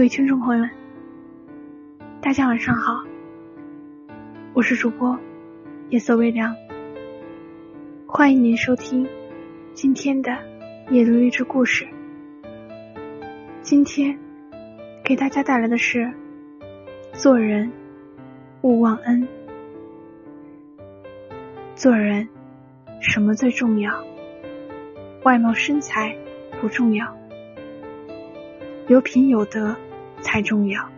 各位听众朋友们，大家晚上好，我是主播夜色微凉，欢迎您收听今天的夜读励志故事。今天给大家带来的是：做人勿忘恩。做人什么最重要？外貌身材不重要。有品有德才重要，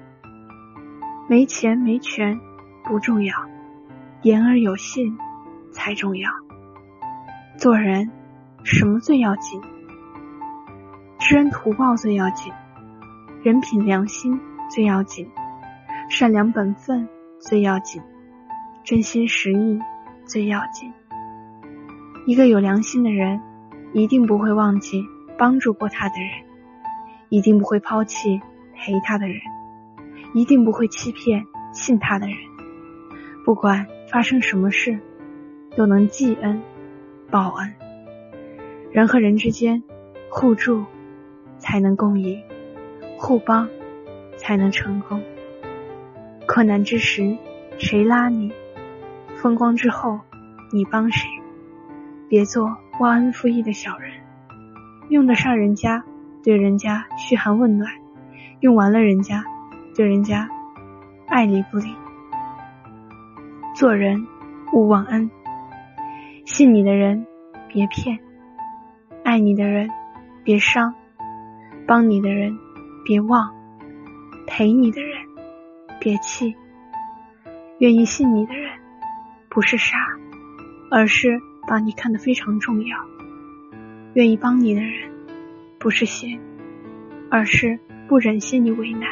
没钱没权不重要，言而有信才重要。做人什么最要紧？知恩图报最要紧，人品良心最要紧，善良本分最要紧，真心实意最要紧。一个有良心的人，一定不会忘记帮助过他的人。一定不会抛弃陪他的人，一定不会欺骗信他的人。不管发生什么事，都能记恩报恩。人和人之间互助才能共赢，互帮才能成功。困难之时谁拉你？风光之后你帮谁？别做忘恩负义的小人，用得上人家。对人家嘘寒问暖，用完了人家，对人家爱理不理。做人勿忘恩，信你的人别骗，爱你的人别伤，帮你的人别忘，陪你的人别气。愿意信你的人不是傻，而是把你看得非常重要。愿意帮你的人。不是闲，而是不忍心你为难，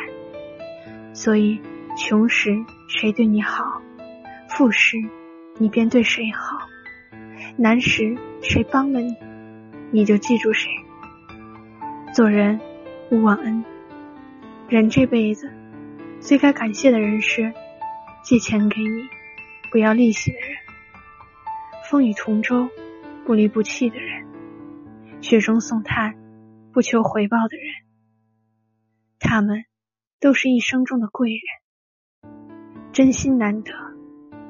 所以穷时谁对你好，富时你便对谁好，难时谁帮了你，你就记住谁。做人勿忘恩，人这辈子最该感谢的人是借钱给你不要利息的人，风雨同舟不离不弃的人，雪中送炭。不求回报的人，他们都是一生中的贵人。真心难得，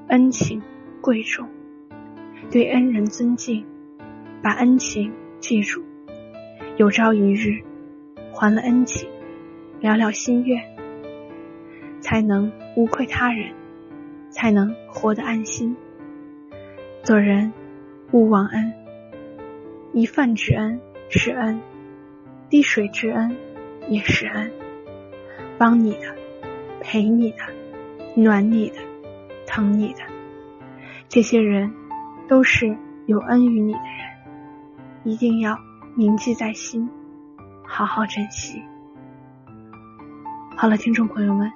恩情贵重，对恩人尊敬，把恩情记住，有朝一日还了恩情，了了心愿，才能无愧他人，才能活得安心。做人勿忘恩，一饭之恩是恩。滴水之恩也是恩，帮你的、陪你的、暖你的、疼你的，这些人都是有恩于你的人，一定要铭记在心，好好珍惜。好了，听众朋友们，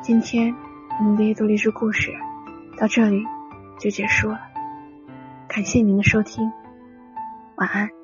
今天我们的阅读励志故事到这里就结束了，感谢您的收听，晚安。